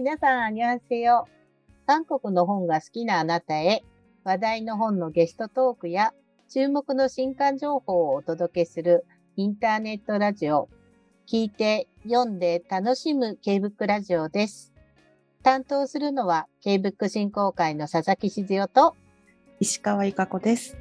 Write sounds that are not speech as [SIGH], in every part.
皆さん、あにわせよ。韓国の本が好きなあなたへ、話題の本のゲストトークや、注目の新刊情報をお届けするインターネットラジオ、聞いて、読んで楽しむ K-BOOK ラジオです。担当するのは K-BOOK 振興会の佐々木静代と石川由香子です。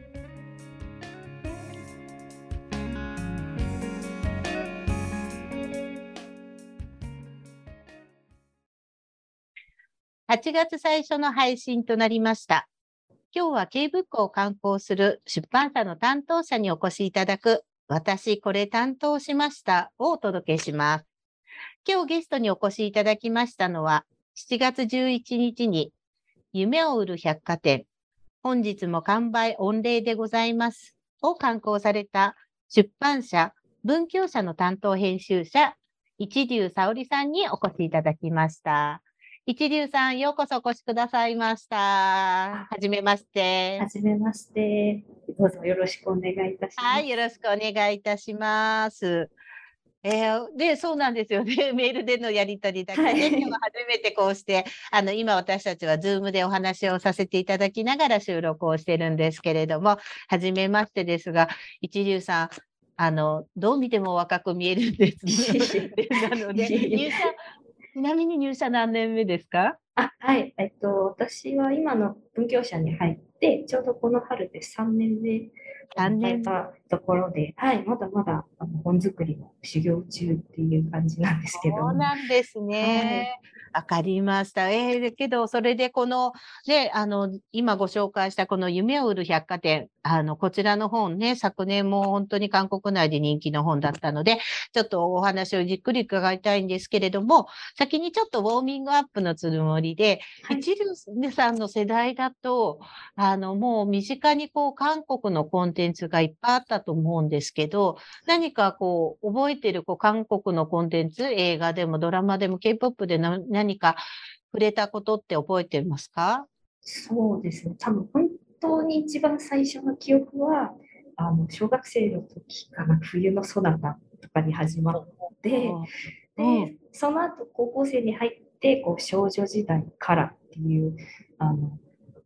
8月最初の配信となりました。今日は K-BOOK を刊行する出版社の担当者にお越しいただく、私これ担当しましたをお届けします。今日ゲストにお越しいただきましたのは、7月11日に夢を売る百貨店、本日も完売御礼でございますを刊行された出版社、文教社の担当編集者、一流沙織さんにお越しいただきました。一流さん、ようこそお越しくださいました。はじめまして。はじめまして。どうぞよろしくお願いいたします。はい、よろしくお願いいたします。えー、で、そうなんですよね。[LAUGHS] メールでのやり取りだけで、はい、今初めてこうして、あの、今私たちはズームでお話をさせていただきながら収録をしてるんですけれども、はじめましてですが、一流さん、あの、どう見ても若く見えるんですね。[LAUGHS] なので、入社ちなみに入社何年目ですか？あはい、えっと、私は今の文教社に入って、ちょうどこの春で3年目3年たところで、はい、まだまだあの本作りの修行中っていう感じなんですけど。そうなんですね。わ、はい、かりました。えー、けど、それでこの、ね、あの、今ご紹介したこの夢を売る百貨店、あの、こちらの本ね、昨年も本当に韓国内で人気の本だったので、ちょっとお話をじっくり伺いたいんですけれども、先にちょっとウォーミングアップのつもりで、はい、一流さんの世代だと、あの、もう身近にこう、韓国のコンテンツがいっぱいあったと思うんですけど、何かこう、覚えてるこう韓国のコンテンツ、映画でもドラマでも K-POP で何か触れたことって覚えてますか？そうですね。多分本当に一番最初の記憶は、あの小学生の時かな、冬のソナタとかに始まって、で、その後高校生に入って、こう少女時代からっていうあの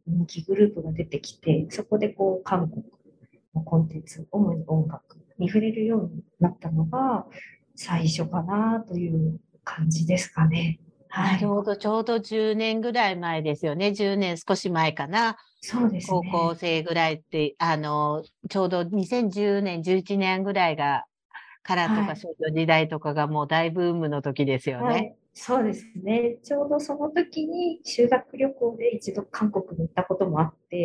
人気グループが出てきて、そこでこう韓国のコンテンツ、主に音楽に触れるようになったのが最初かなという感じですかね。はい、なるほど、ちょうど10年ぐらい前ですよね。10年少し前かな。そうです、ね、高校生ぐらいって、あの、ちょうど2010年、11年ぐらいが、カラーとか少女時代とかがもう大ブームの時ですよね。はい、そうですね。ちょうどその時に修学旅行で一度韓国に行ったこともあって、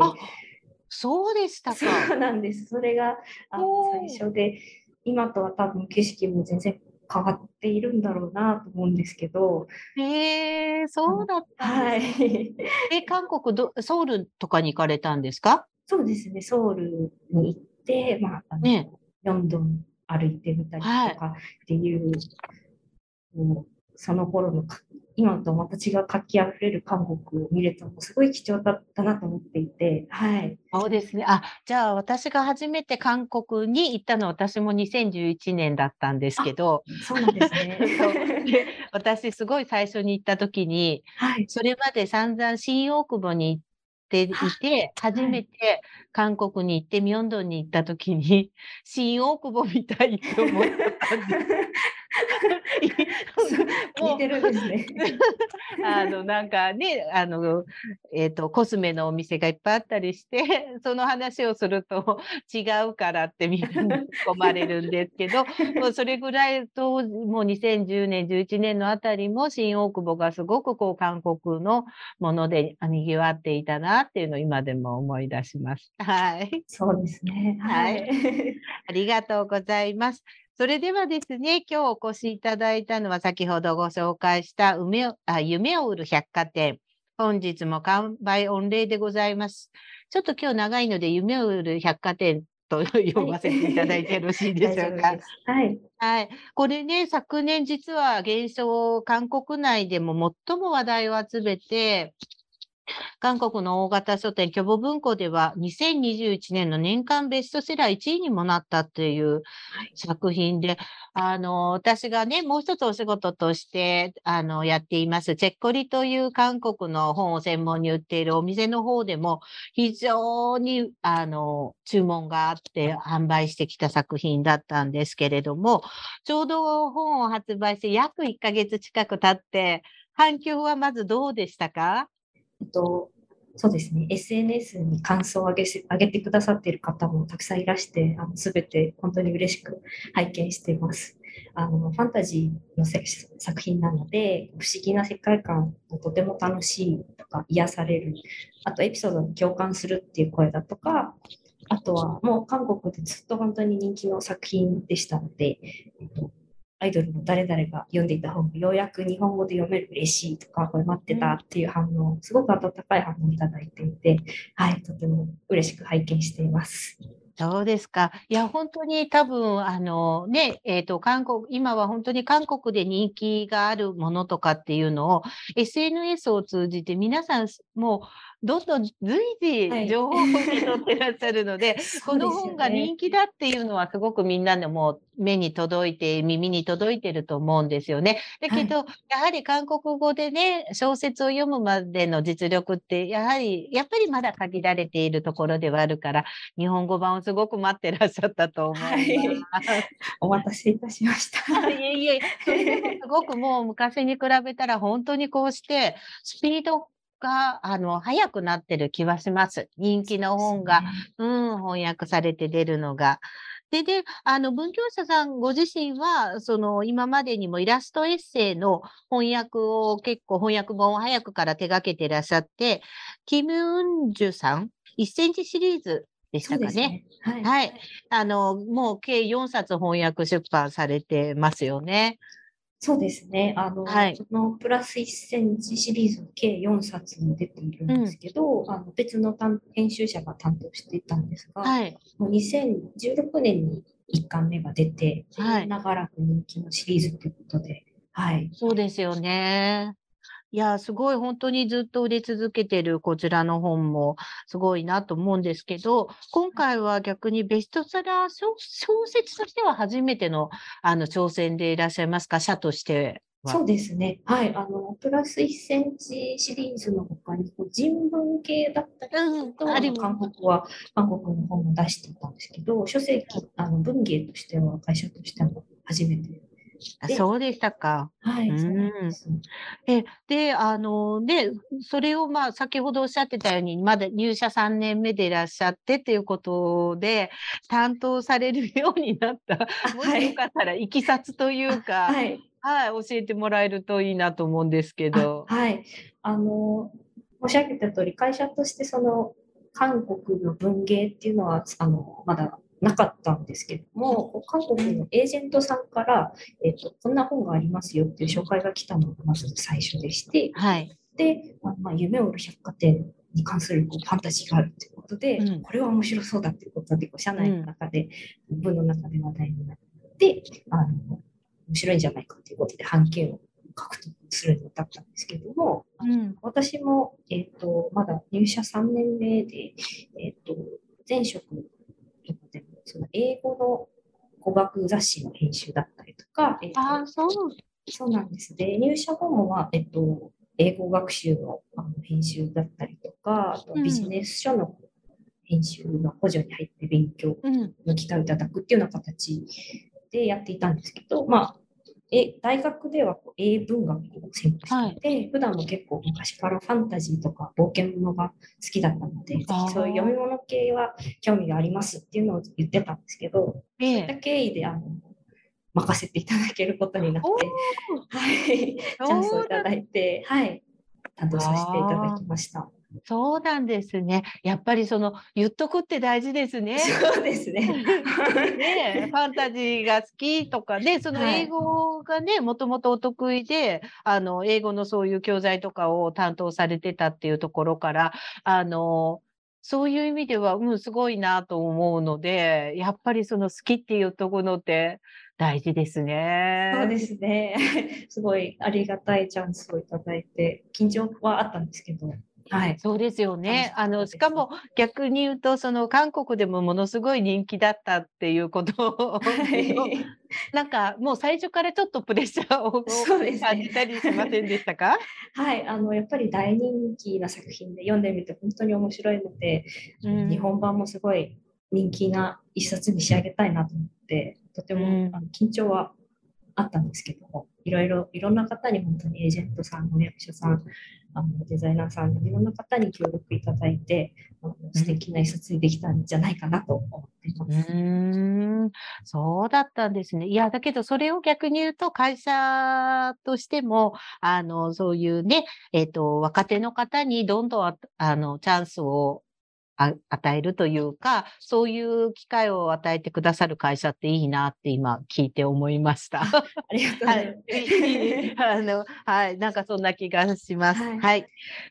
そうでしたか。そうなんです。それがあの最初で、今とは多分景色も全然変わっているんだろうなと思うんですけど。へえそうだったんですね。はい、[LAUGHS] え、韓国ど、ソウルとかに行かれたんですか？そうですね。ソウルに行って、まあ、あのね、ロンドン歩いてみたりとかっていう、はい、その頃の今とまた違う活気あふれる韓国を見れたのもすごい貴重だったなと思っていて、はい。そうですね。あ、じゃあ私が初めて韓国に行ったのは私も2011年だったんですけど、そうなんですね。[LAUGHS] 私すごい最初に行った時に、はい、それまで散々新大久保に行っていて、初めて韓国に行って、ミョンドンに行った時に、新大久保みたいと思ったんです。[LAUGHS] 似てるんですね。あの、なんかね、あの、えっ、ー、と、コスメのお店がいっぱいあったりして、その話をすると違うからってみんなに込まれるんですけど、[LAUGHS] もうそれぐらいと、もう2010年、11年のあたりも新大久保がすごくこう韓国のもので賑わっていたなっていうのを今でも思い出します。はい。そうですね。はい。ありがとうございます。それではですね、今日お越しいただいたのは先ほどご紹介した夢あ夢を売る百貨店。本日も完売御礼でございます。ちょっと今日長いので夢を売る百貨店と呼ばせていただいてよろしいでしょうか？はい。はい。これね、昨年実は現象、韓国内でも最も話題を集めて、韓国の大型書店、巨母文庫では2021年の年間ベストセラー1位にもなったっていう作品で、あの、私がね、もう一つお仕事として、あの、やっています、チェッコリという韓国の本を専門に売っているお店の方でも、非常に、あの、注文があって販売してきた作品だったんですけれども、ちょうど本を発売して約1ヶ月近く経って、反響はまずどうでしたか？えっと、そうですね、SNS に感想を上げ上げてくださっている方もたくさんいらして、すべて本当に嬉しく拝見しています。あのファンタジーの作品なので、不思議な世界観がとても楽しいとか、癒される、あとエピソードに共感するっていう声だとか、あとはもう韓国でずっと本当に人気の作品でしたので、アイドルの誰々が読んでいた本がようやく日本語で読める嬉しいとか、これ待ってたっていう反応、すごく温かい反応をいただいていて、はい、とても嬉しく拝見しています。そうですか。いや、本当に多分、あのね、えっ、ー、と、韓国、今は本当に韓国で人気があるものとかっていうのを、SNS を通じて皆さん、もう、どんどん随時情報を受け取ってらっしゃるので、[LAUGHS] はい、この本が人気だっていうのはすごくみんなのもう目に届いて、耳に届いてると思うんですよね。だけど、はい、やはり韓国語でね、小説を読むまでの実力って、やはり、やっぱりまだ限られているところではあるから、日本語版をすごく待ってらっしゃったと思います。はい、お待たせいたしました。いえいえ、[LAUGHS] それでもすごくもう昔に比べたら本当にこうして、スピードが、あの、早くなってる気はします。人気の本が、う、ね、ん、翻訳されて出るのが。で、で、あの、文教者さんご自身は、その、今までにもイラストエッセイの翻訳を結構翻訳本を早くから手掛けていらっしゃって、キム・ウンジュさん、1センチシリーズでしたかね。ねはい、はい。あの、もう計4冊翻訳出版されてますよね。そうですね。あの、はい、そのプラス1センチシリーズ計4冊に出ているんですけど、うん、あの別の編集者が担当していたんですが、はい、もう2016年に1巻目が出て、はい、長らく人気のシリーズということで、はい。そうですよね。いや、すごい本当にずっと売れ続けてるこちらの本もすごいなと思うんですけど、今回は逆にベストセラー小説としては初めてのあの挑戦でいらっしゃいますか、社としてそうですね。はい。あの、プラス1センチシリーズの他に、こう人文系だったりと、うん、あ韓国は、韓国の本も出していたんですけど、書籍、あの文芸としては、会社としても初めてあそうでしたか。はい。うん、えで、あの、で、それをまあ、先ほどおっしゃってたように、まだ入社3年目でいらっしゃってっていうことで、担当されるようになった、もしよかったら、いきさつというか、はい、はい、教えてもらえるといいなと思うんですけど。はい。あの、申し上げた通り、会社としてその、韓国の文芸っていうのは、あの、まだなかったんですけども、韓国のエージェントさんから、えっと、こんな本がありますよっていう紹介が来たのがまず最初でして、はい、で、まあ、夢を売る百貨店に関するこうファンタジーがあるということで、うん、これは面白そうだということで、こう社内の中で、うん、部の中で話題になって、あの面白いんじゃないかということで、半径を獲得するに至ったんですけども、うん、私も、えっ、ー、と、まだ入社3年目で、えっ、ー、と、前職とかでも、その英語の語学雑誌の編集だったりとか、えー、あそう。そうなんです。ね。入社後もは、えっと、英語学習のあの編集だったりとか、あとビジネス書の編集の補助に入って勉強の機会をいただくっていうような形でやっていたんですけど、まあ、え大学ではこう英文学を専攻していて、はい、普段も結構昔からファンタジーとか冒険物が好きだったので、そういう読み物系は興味がありますっていうのを言ってたんですけど、そういった経緯であの任せていただけることになって、[LAUGHS] はい、チャンスをいただいて、はい、担当させていただきました。そうなんですね。やっぱりその言っとくって大事ですね。そうですね。[LAUGHS] ね、[LAUGHS] ファンタジーが好きとかね、その英語がね、もともとお得意で、あの英語のそういう教材とかを担当されてたっていうところから、あのそういう意味では、うん、すごいなと思うので、やっぱりその好きっていうところって大事ですね。そうですね。[LAUGHS] すごいありがたいチャンスをいただいて、緊張はあったんですけど、はい。そうですよね。あの、しかも逆に言うと、その韓国でもものすごい人気だったっていうことを、はい、[LAUGHS] なんかもう最初からちょっとプレッシャーを感じたりしませんでしたか？[LAUGHS] はい、あの、やっぱり大人気な作品で読んでみて本当に面白いので、うん、日本版もすごい人気な一冊に仕上げたいなと思って、とても、うん、あの緊張はあったんですけども、いろいろ、いろんな方に本当にエージェントさん、役者さん、あのデザイナーさん、いろんな方に協力いただいて、あの素敵な一冊にできたんじゃないかなと思っています。うんそうだったんですね。いや、だけどそれを逆に言うと、会社としても、あの、そういうね、えっ、ー、と、若手の方にどんどんあのチャンスをあ与えるというか、そういう機会を与えてくださる会社っていいなって今聞いて思いました。ありがとうございます。[LAUGHS] あの、[LAUGHS] はい、なんかそんな気がします。はい。はい、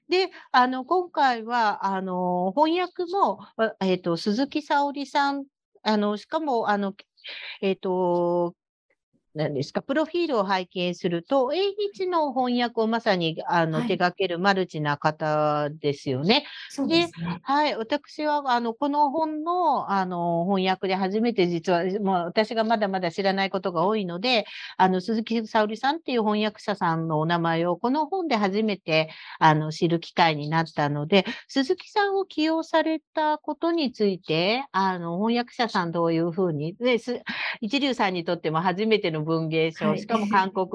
で、あの、今回は、あの、翻訳も、えっ、ー、と、鈴木沙織さん、あの、しかも、あの、えっ、ー、と、何ですか、プロフィールを拝見すると、英日の翻訳をまさにあの、はい、手掛けるマルチな方ですよね。で、ね、はい、私はあのこの本のあの翻訳で初めて実は、もう私がまだまだ知らないことが多いので、あの鈴木沙織さんっていう翻訳者さんのお名前をこの本で初めてあの知る機会になったので、鈴木さんを起用されたことについて、あの翻訳者さんどういうふうに、で一流さんにとっても初めての文芸賞、はい、しかも韓国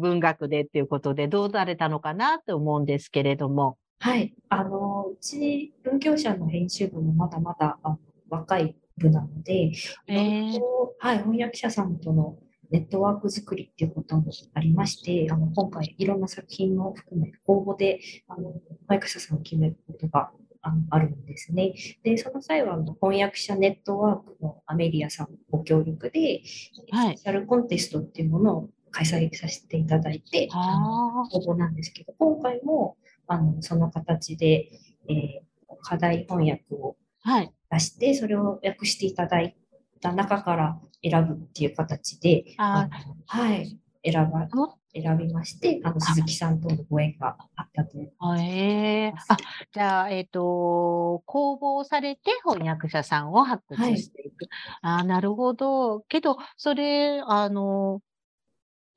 文学でっていうことで、どうされたのかなと思うんですけれども。はい。あの、うち文教者の編集部もまだまだあ若い部なので、えー、はい、翻訳者さんとのネットワーク作りっていうこともありまして、あの今回いろんな作品を含め公募であの翻訳者さんを決めることがあのあるんですね。で、その際は翻訳者ネットワークのアメリアさんご協力で、はい、スペシャルコンテストっていうものを開催させていただいて、応募なんですけど、今回もあのその形で、えー、課題翻訳を出して、はい、それを訳していただいた中から選ぶっていう形で、はい、選ば選びまして、あの鈴木さんとのご縁があったという。えー、あじゃあ、えっ、ー、と、公募されて翻訳者さんを発掘していく。はい、あなるほど。けど、それ、あの、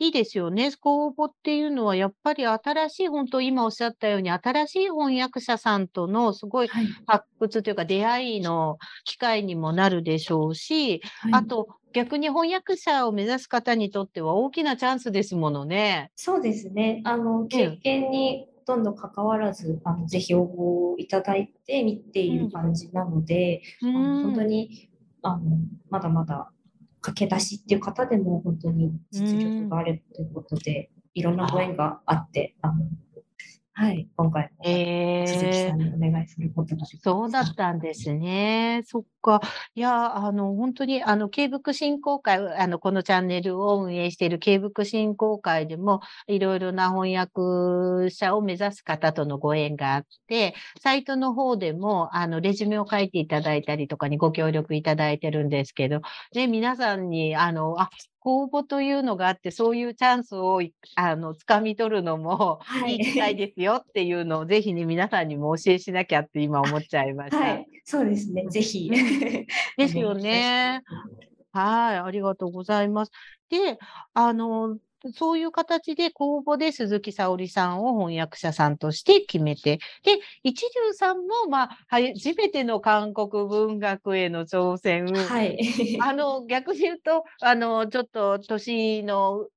いいですよね。公募っていうのは、やっぱり新しい、本当今おっしゃったように、新しい翻訳者さんとのすごい発掘というか、出会いの機会にもなるでしょうし、はい、あと、逆に翻訳者を目指す方にとっては大きなチャンスですものね。そうですね。あの、経験にほとんど関わらず、あのぜひ応募いただいて見ている感じなので、うん、あの本当にあのまだまだ駆け出しっていう方でも本当に実力があるということで、いろんなご縁があって、あのはい、今回も鈴木さんにお願いすることが。そうだったんですね。そっか。いや、あの、本当に、あの、慶福振興会、あの、このチャンネルを運営している慶福振興会でも、いろいろな翻訳者を目指す方とのご縁があって、サイトの方でも、あの、レジュメを書いていただいたりとかにご協力いただいてるんですけど、ね、皆さんに、あの、あ、公募というのがあって、そういうチャンスをあの掴み取るのもいい機会ですよっていうのを、ぜひね、皆さんにもお教えしなきゃって今思っちゃいました。はい、そうですね、ぜひ。[LAUGHS] ですよね。はい、ありがとうございます。で、あの、そういう形で公募で鈴木沙織さんを翻訳者さんとして決めて、で、一流さんも、まあ、初めての韓国文学への挑戦。はい。[LAUGHS] あの、逆に言うと、あの、ちょっと年の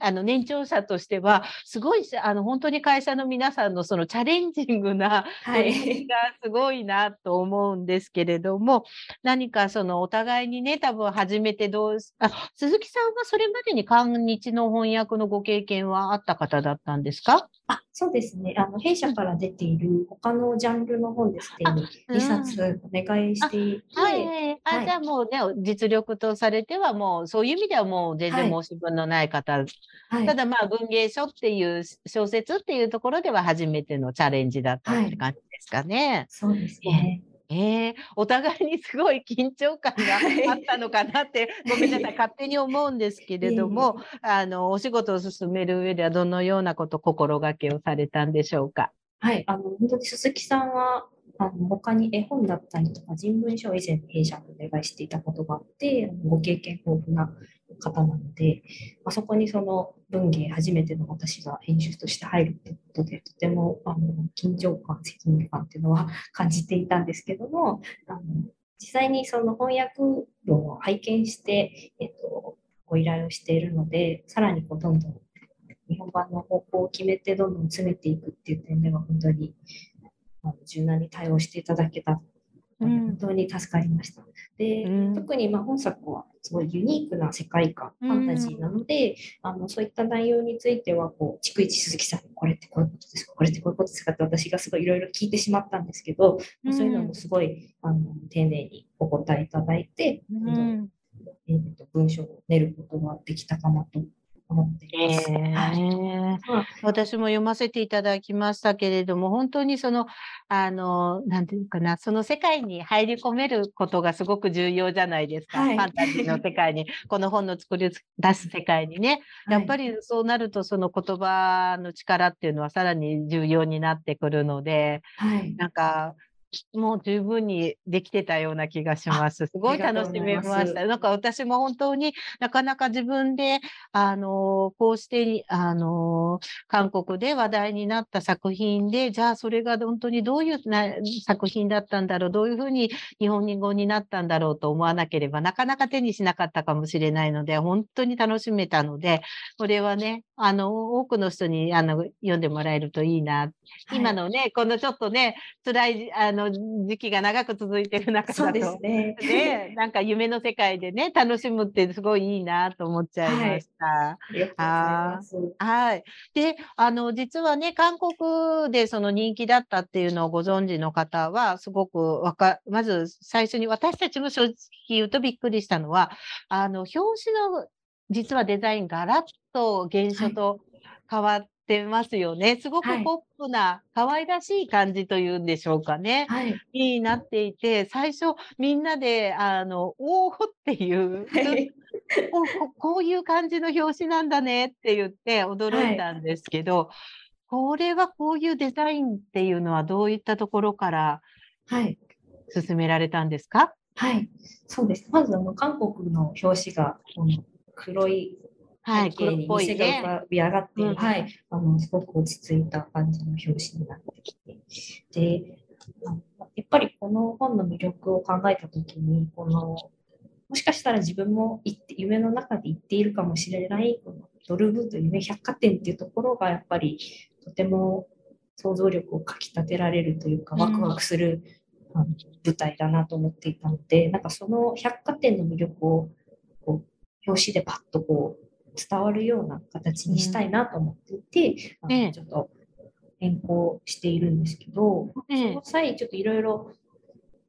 あの年長者としては、すごいあの本当に会社の皆さんのそのチャレンジングな取りがすごいなと思うんですけれども、何かそのお互いにね、多分初めてどうあ、鈴木さんはそれまでに韓日の翻訳のご経験はあった方だったんですか？あそうですね。あの弊社から出ている他のジャンルの本ですでに2冊お願いしていて、はい、あ、じゃあもうね、実力とされてはもうそういう意味ではもう全然申し分のない方。はい、ただまあ文芸書っていう小説っていうところでは初めてのチャレンジだったって感じですかね。はい、そうですね。えー、お互いにすごい緊張感があったのかなって、ごめんなさい、勝手に思うんですけれども、[LAUGHS] あの、お仕事を進める上ではどのようなこと、心がけをされたんでしょうか？はい、あの本当に鈴木さんはあの他に絵本だったりとか人文書を以前弊社でお願いしていたことがあって、ご経験豊富な方なので、まあ、そこにその文芸初めての私が編集として入るってことで、とてもあの緊張感、責任感っていうのは感じていたんですけども、あの実際にその翻訳論を拝見して、えっと、ご依頼をしているので、さらにこうどんどん日本版の方向を決めてどんどん詰めていくっていう点では本当に柔軟に対応していただけた本当に助かりました。で、うん。特にまあ本作はすごいユニークな世界観、ファンタジーなので、あのそういった内容についてはこう逐一鈴木さんにこれってこういうことですかこれってこういうことですかって私がすごいいろいろ聞いてしまったんですけど、うん。そういうのもすごいあの丁寧にお答えいただいて、うん。えーと文章を練ることができたかなと思っています。えはいえまあ私も読ませていただきましたけれども、本当にその、あの、なんていうかな、その世界に入り込めることがすごく重要じゃないですか。はいファンタジーの世界に、[LAUGHS] この本の作り出す世界にね。やっぱり、りそうなると、その言葉の力っていうのはさらに重要になってくるので、はい、なんか、もう十分にできてたような気がします。すごい楽しめました。なんか私も本当になかなか自分で、あの、こうして、あの、韓国で話題になった作品で、じゃあそれが本当にどういうな作品だったんだろう、どういうふうに日本語になったんだろうと思わなければ、なかなか手にしなかったかもしれないので、本当に楽しめたので、これはね、あの、多くの人にあの読んでもらえるといいな今のね、このちょっとね、辛いあの時期が長く続いてる中そうでだとす、ね。ね、なんか夢の世界でね、楽しむってすごいいいなと思っちゃいました。ありがとうござい。はい。で、あの、実はね、韓国でその人気だったっていうのをご存知の方は、すごくわか、まず最初に私たちも正直言うとびっくりしたのは、あの、表紙の実はデザインがガラッと原書と変わってますよね。すごくはいポップな可愛らしい感じというんでしょうかね。はい。になっていて、最初みんなで、あの、おーっていう、おここういう感じの表紙なんだねって言って驚いたんですけど、これはこういうデザインっていうのはどういったところからはい。進められたんですか？はい。そうです。まず、あの、韓国の表紙が、この黒いはい、黒っぽい店が浮ね。かび上がっている、うんはい。あの、すごく落ち着いた感じの表紙になってきて。で、やっぱりこの本の魅力を考えたときに、この、もしかしたら自分も言って夢の中で言っているかもしれない、このドルブーと夢百貨店っていうところがやっぱりとても想像力をかき立てられるというか、うんワクワクする、あの舞台だなと思っていたので、なんかその百貨店の魅力をこう表紙でパッとこう伝わるような形にしたいなと思っていて、あのええちょっと変更しているんですけど、ええその際ちょっといろいろ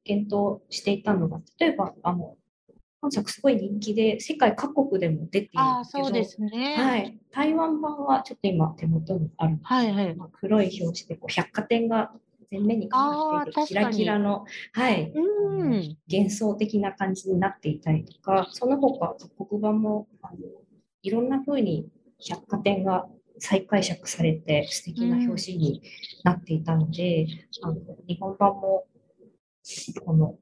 検討していたのが、例えば、あの、本作すごい人気で、世界各国でも出ているんですけど、そうですね。はい。台湾版はちょっと今手元にあるはいはい。まあ、黒い表紙でこう百貨店が前面にかかっていて、あーキラキラの、はい、うん。幻想的な感じになっていたりとか、その他各国版もあのいろんな風に百貨店が再解釈されて素敵な表紙になっていたので、あの日本版もこの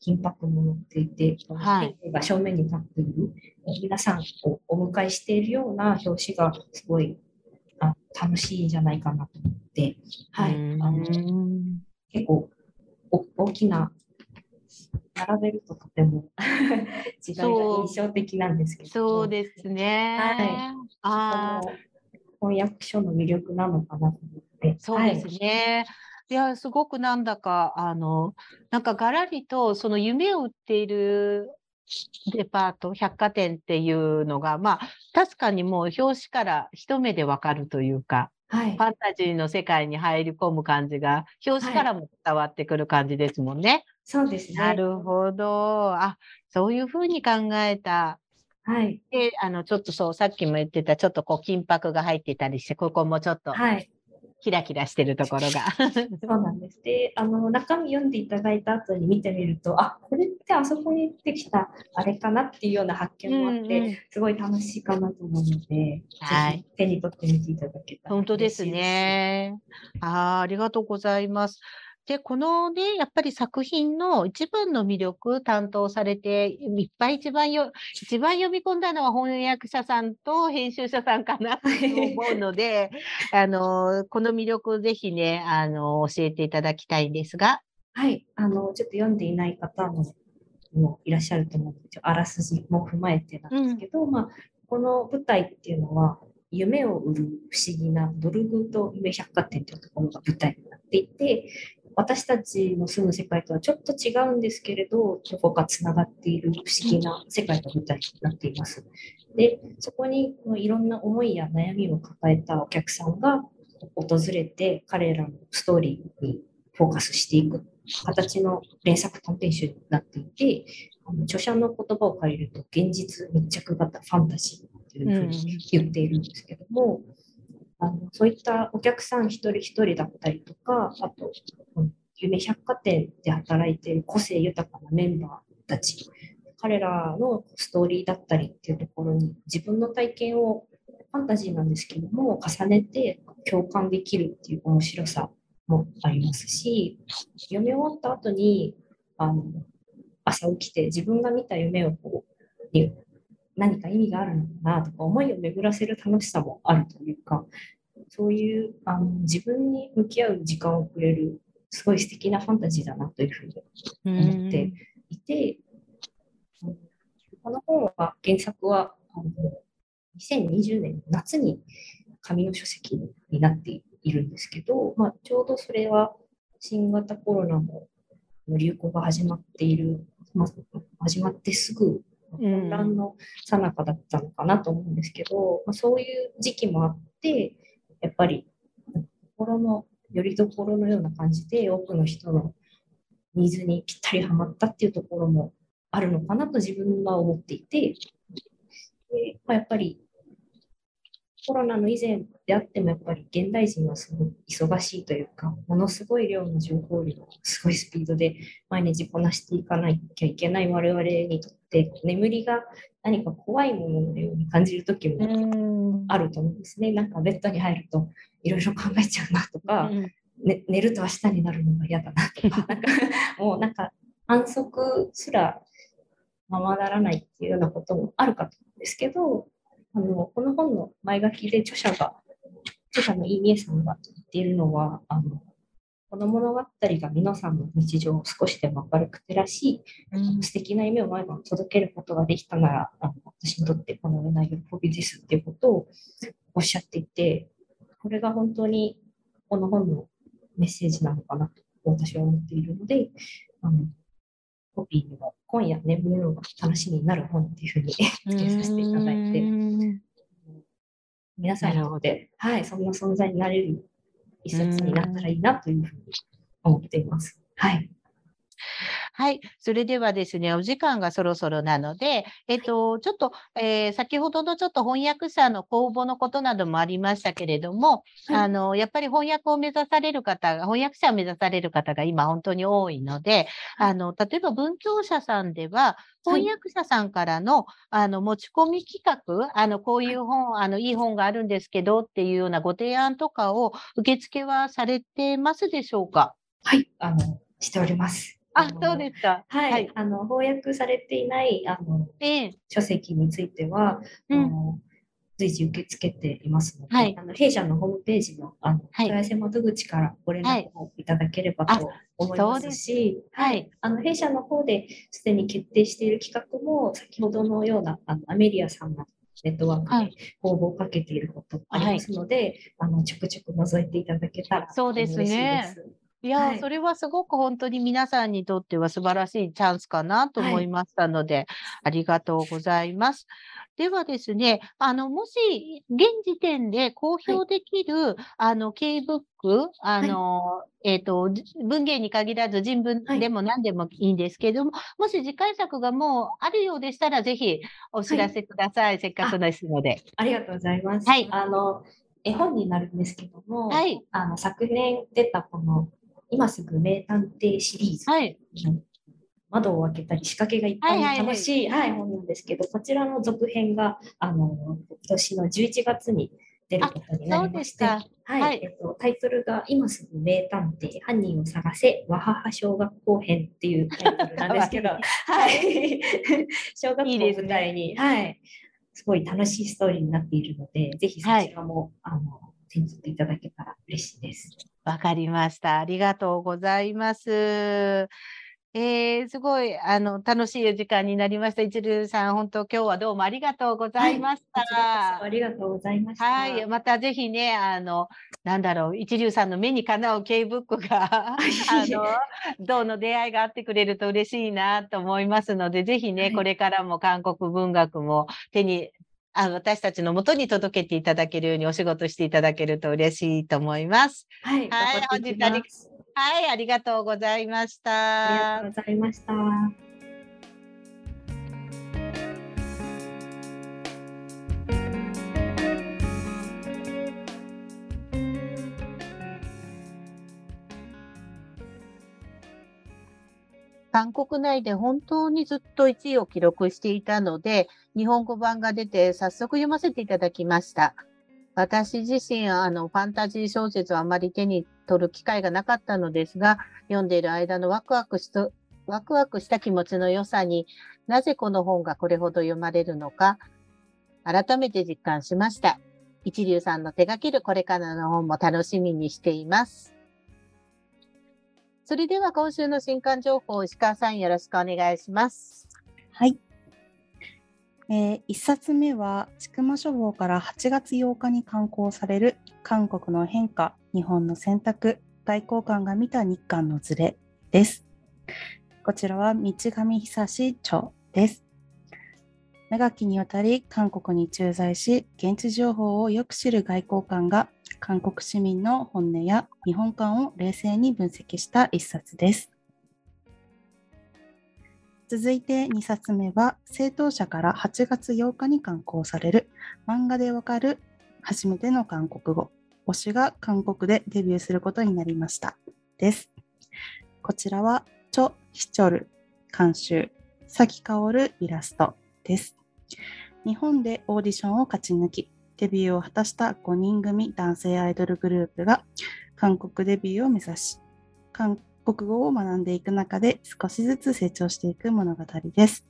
金箔も載っていて、はい天が正面に立っている、皆さんをお迎えしているような表紙がすごいあ楽しいんじゃないかなと思って、はい、あのうん結構お大きな並べるととても [LAUGHS] 違いが印象的なんですけど。そうですね。はい。あ翻訳書の魅力なのかなと思って。そうですね。い、や、すごくなんだか、あの、なんかがらりと、その夢を売っているデパート、百貨店っていうのが、まあ、確かにもう表紙から一目でわかるというか、はい、はいファンタジーの世界に入り込む感じが、表紙からも伝わってくる感じですもんね。そうですねなるほど。あ、そういうふうに考えた。はいで、あの、ちょっとそう、さっきも言ってた、ちょっとこう、金箔が入ってたりして、ここもちょっとはいキラキラしてるところが。[LAUGHS] そうなんです。で、あの、中身読んでいただいた後に見てみると、あ、これってあそこにできたあれかなっていうような発見もあって、うんうんすごい楽しいかなと思うので、はい手に取ってみていただけたら本当ですね。あーありがとうございます。で、このね、やっぱり作品の一番の魅力担当されて、いっぱい一番よ、一番読み込んだのは翻訳者さんと編集者さんかなと思うので、[LAUGHS] あの、この魅力をぜひね、あの、教えていただきたいんですが。はい、あの、ちょっと読んでいない方ももいらっしゃると思うので、あらすじも踏まえてなんですけど、まあ、この舞台っていうのは、夢を売る不思議なドルグと夢百貨店というところが舞台になっていて、私たちの住む世界とはちょっと違うんですけれど、どこかつながっている不思議な世界の舞台になっています。で、そこにこのいろんな思いや悩みを抱えたお客さんが訪れて、彼らのストーリーにフォーカスしていく形の連作短編集になっていて、あの著者の言葉を借りると、現実密着型ファンタジーというふうに言っているんですけども、あのそういったお客さん一人一人だったりとか、あと、夢百貨店で働いている個性豊かなメンバーたち、彼らのストーリーだったりっていうところに自分の体験をファンタジーなんですけども、重ねて共感できるっていう面白さもありますし、読み終わった後に、あの朝起きて自分が見た夢をこう何か意味があるのかなとか思いを巡らせる楽しさもあるというか、そういうあの自分に向き合う時間をくれる、すごい素敵なファンタジーだなというふうに思っていて、うんこの本は原作はあの2020年の夏に紙の書籍になっているんですけど、まあ、ちょうどそれは新型コロナの流行が始まっている、まあ、始まってすぐ混乱の最中だったのかなと思うんですけど、まあ、そういう時期もあって、やっぱり心のよりどころのような感じで多くの人のニーズにぴったりはまったっていうところもあるのかなと自分は思っていて、でまあ、やっぱりコロナの以前であってもやっぱり現代人はすごい忙しいというか、ものすごい量の情報量をすごいスピードで毎日こなしていかなきゃいけない我々にとって、眠りが何か怖いもののように感じる時もあると思うんですね。なんかベッドに入るといろいろ考えちゃうなとか、ね、寝ると明日になるのが嫌だなとか、[LAUGHS] なんかもうなんか安息すらままならないっていうようなこともあるかと思うんですけど、あのこの本の前書きで著者が、著者のイーミエさんが言っているのは、あのこの物語が皆さんの日常を少しでも明るく照らし、素敵な夢を毎晩届けることができたなら、あの私にとってこの上ない喜びですっていうことをおっしゃっていて、これが本当にこの本のメッセージなのかなと私は思っているので、あのコピーにも今夜眠るのが楽しみになる本っていうふうに [LAUGHS] 付けさせていただいて、皆さんにとって、はい、そんな存在になれる一冊になったらいいなというふうに思っています。はい。はい。それではですね、お時間がそろそろなので、えっと、ちょっと、えー先ほどのちょっと翻訳者の公募のことなどもありましたけれども、はい。あの、やっぱり翻訳を目指される方が、翻訳者を目指される方が今本当に多いので、あの、例えば文教者さんでは、翻訳者さんからの、あの、持ち込み企画、あの、こういう本、あの、いい本があるんですけどっていうようなご提案とかを受付はされてますでしょうか？はい、あの、しております。あ、のそうですか。はい、はい。あの翻訳されていないあのええ。書籍については、うん。あの随時受け付けていますので、はい。あの弊社のホームページのあのはい。問い合わせ窓口からご連絡をいただければと思いますす。し、はい。あの弊社の方ですでに決定している企画も先ほどのようなあのアメリアさんのネットワークはで応募をかけていることありますので、あのちょくちょく覗いていただけたらそうですね。嬉しいです。いやー、はいそれはすごく本当に皆さんにとっては素晴らしいチャンスかなと思いましたので、ありがとうございます。ではですね、あの、もし、現時点で公表できる、あの、K ブック、あの、えっ、と、じ文芸に限らず人文はいでも何でもいいんですけれども、もし次回作がもうあるようでしたら、ぜひお知らせください。せっかくですので。ありがとうございます。はいあの絵本になるんですけども、はい。あの昨年出たこの今すぐ名探偵シリーズはい。窓を開けたり仕掛けがいっぱいはいはいはい。楽しい、はい本なんですけど、こちらの続編があの今年の11月に出ることになりまして、はいはい。えっと、タイトルが今すぐ名探偵犯人を探せわはは小学校編っていうタイトルなんですけど、[LAUGHS] はい、[LAUGHS] 小学校を舞台に、はい、すごい楽しいストーリーになっているので、ぜひそちらも、あの手に取っていただけたら嬉しいです。わかりました。ありがとうございます。えー、すごい、あの、楽しいお時間になりました。一流さん、本当今日はどうもありがとうございましこちらこそた。ありがとうございました。はい、またぜひね、あの、なんだろう、一流さんの目にかなう K ブックが、あの、どの出会いがあってくれると嬉しいなと思いますので、ぜひね、はいこれからも韓国文学も手に、あ私たちの元に届けていただけるようにお仕事していただけると嬉しいと思います。はい、はい本日あり。はい、ありがとうございました。ありがとうございました。韓国内で本当にずっと1位を記録していたので、日本語版が出て早速読ませていただきました。私自身、あの、ファンタジー小説をあまり手に取る機会がなかったのですが、読んでいる間のワクワクしとワクワクした気持ちの良さになぜこの本がこれほど読まれるのか、改めて実感しました。一流さんの手掛けるこれからの本も楽しみにしています。それでは今週の新刊情報、石川さんよろしくお願いします。はい。えー、1冊目は、千曲書房から8月8日に刊行される韓国の変化、日本の選択、外交官が見た日韓のズレです。こちらは道上久志著です。長きにわたり韓国に駐在し、現地情報をよく知る外交官が韓国市民の本音や日本観を冷静に分析した一冊です。続いて2冊目は、正当社から8月8日に刊行される漫画でわかる初めての韓国語、推しが韓国でデビューすることになりました。です。こちらは、チョ・ヒチョル監修、サキカオルイラストです。日本でオーディションを勝ち抜き、デビューを果たした5人組男性アイドルグループが韓国デビューを目指し、韓国語を学んでいく中で少しずつ成長していく物語です。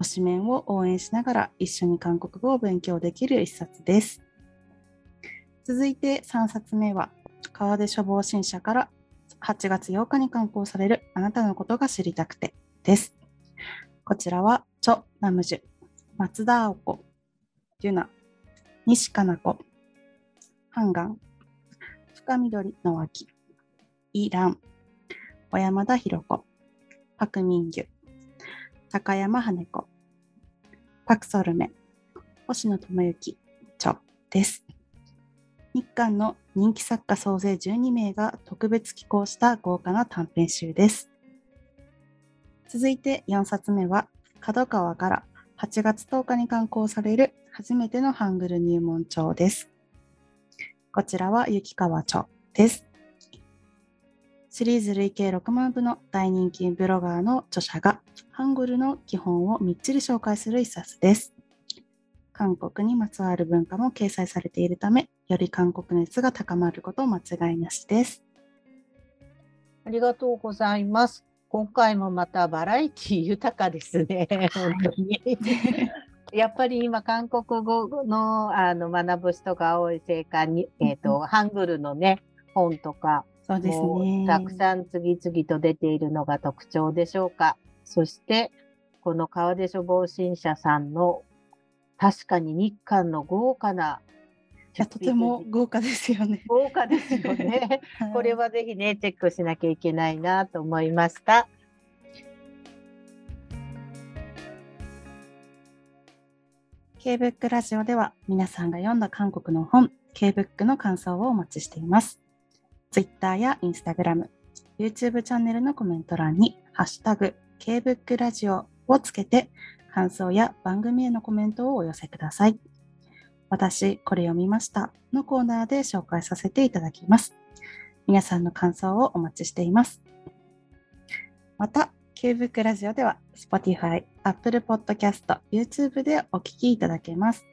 推しメンを応援しながら一緒に韓国語を勉強できる一冊です。続いて3冊目は、川出処方新社から8月8日に刊行されるあなたのことが知りたくてです。こちらは、チョ・ナムジュ、松田青子、デュナ、西加奈子、ハンガン、深緑の脇、イ・ラン、小山田博子、パク・ミンギュ、高山羽子、パク・ソルメ、星野智之、著。です。日韓の人気作家総勢12名が特別寄稿した豪華な短編集です。続いて4冊目は、角川から8月10日に刊行される初めてのハングル入門帳です。こちらは雪川著です。シリーズ累計6万部の大人気ブロガーの著者がハングルの基本をみっちり紹介する一冊です。韓国にまつわる文化も掲載されているため、より韓国熱が高まること間違いなしです。ありがとうございます。今回もまたバラエティ豊かですね。本当に。やっぱり今、韓国語のあの学ぶ人が多いせいかに、えっ、と、ハングルのね、本とか、そうですもねう。たくさん次々と出ているのが特徴でしょうか。そして、この川出処方新社さんの確かに日韓の豪華ないやとても豪華ですよね。豪華ですよね。[LAUGHS] これはぜひね、チェックしなきゃいけないなと思いました。K-BOOK ラジオでは皆さんが読んだ韓国の本、K-BOOK の感想をお待ちしています。Twitter や Instagram、YouTube チャンネルのコメント欄に、ハッシュタグ K-BOOK ラジオをつけて、感想や番組へのコメントをお寄せください。私、これ読みましたのコーナーで紹介させていただきます。皆さんの感想をお待ちしています。また、キューブックラジオでは Spotify、Apple Podcast、YouTube でお聞きいただけます。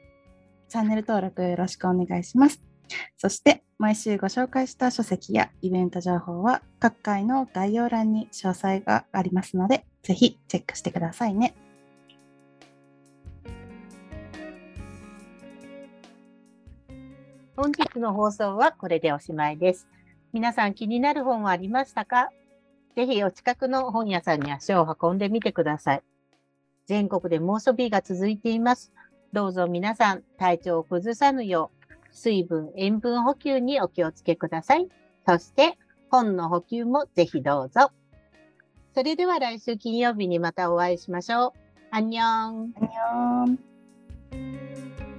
チャンネル登録よろしくお願いします。そして、毎週ご紹介した書籍やイベント情報は各回の概要欄に詳細がありますので、ぜひチェックしてくださいね。本日の放送はこれでおしまいです。皆さん気になる本はありましたか？ぜひお近くの本屋さんに足を運んでみてください。全国で猛暑日が続いています。どうぞ皆さん体調を崩さぬよう水分、塩分補給にお気をつけください。そして本の補給もぜひどうぞ。それでは来週金曜日にまたお会いしましょう。アンニョン。アンニョン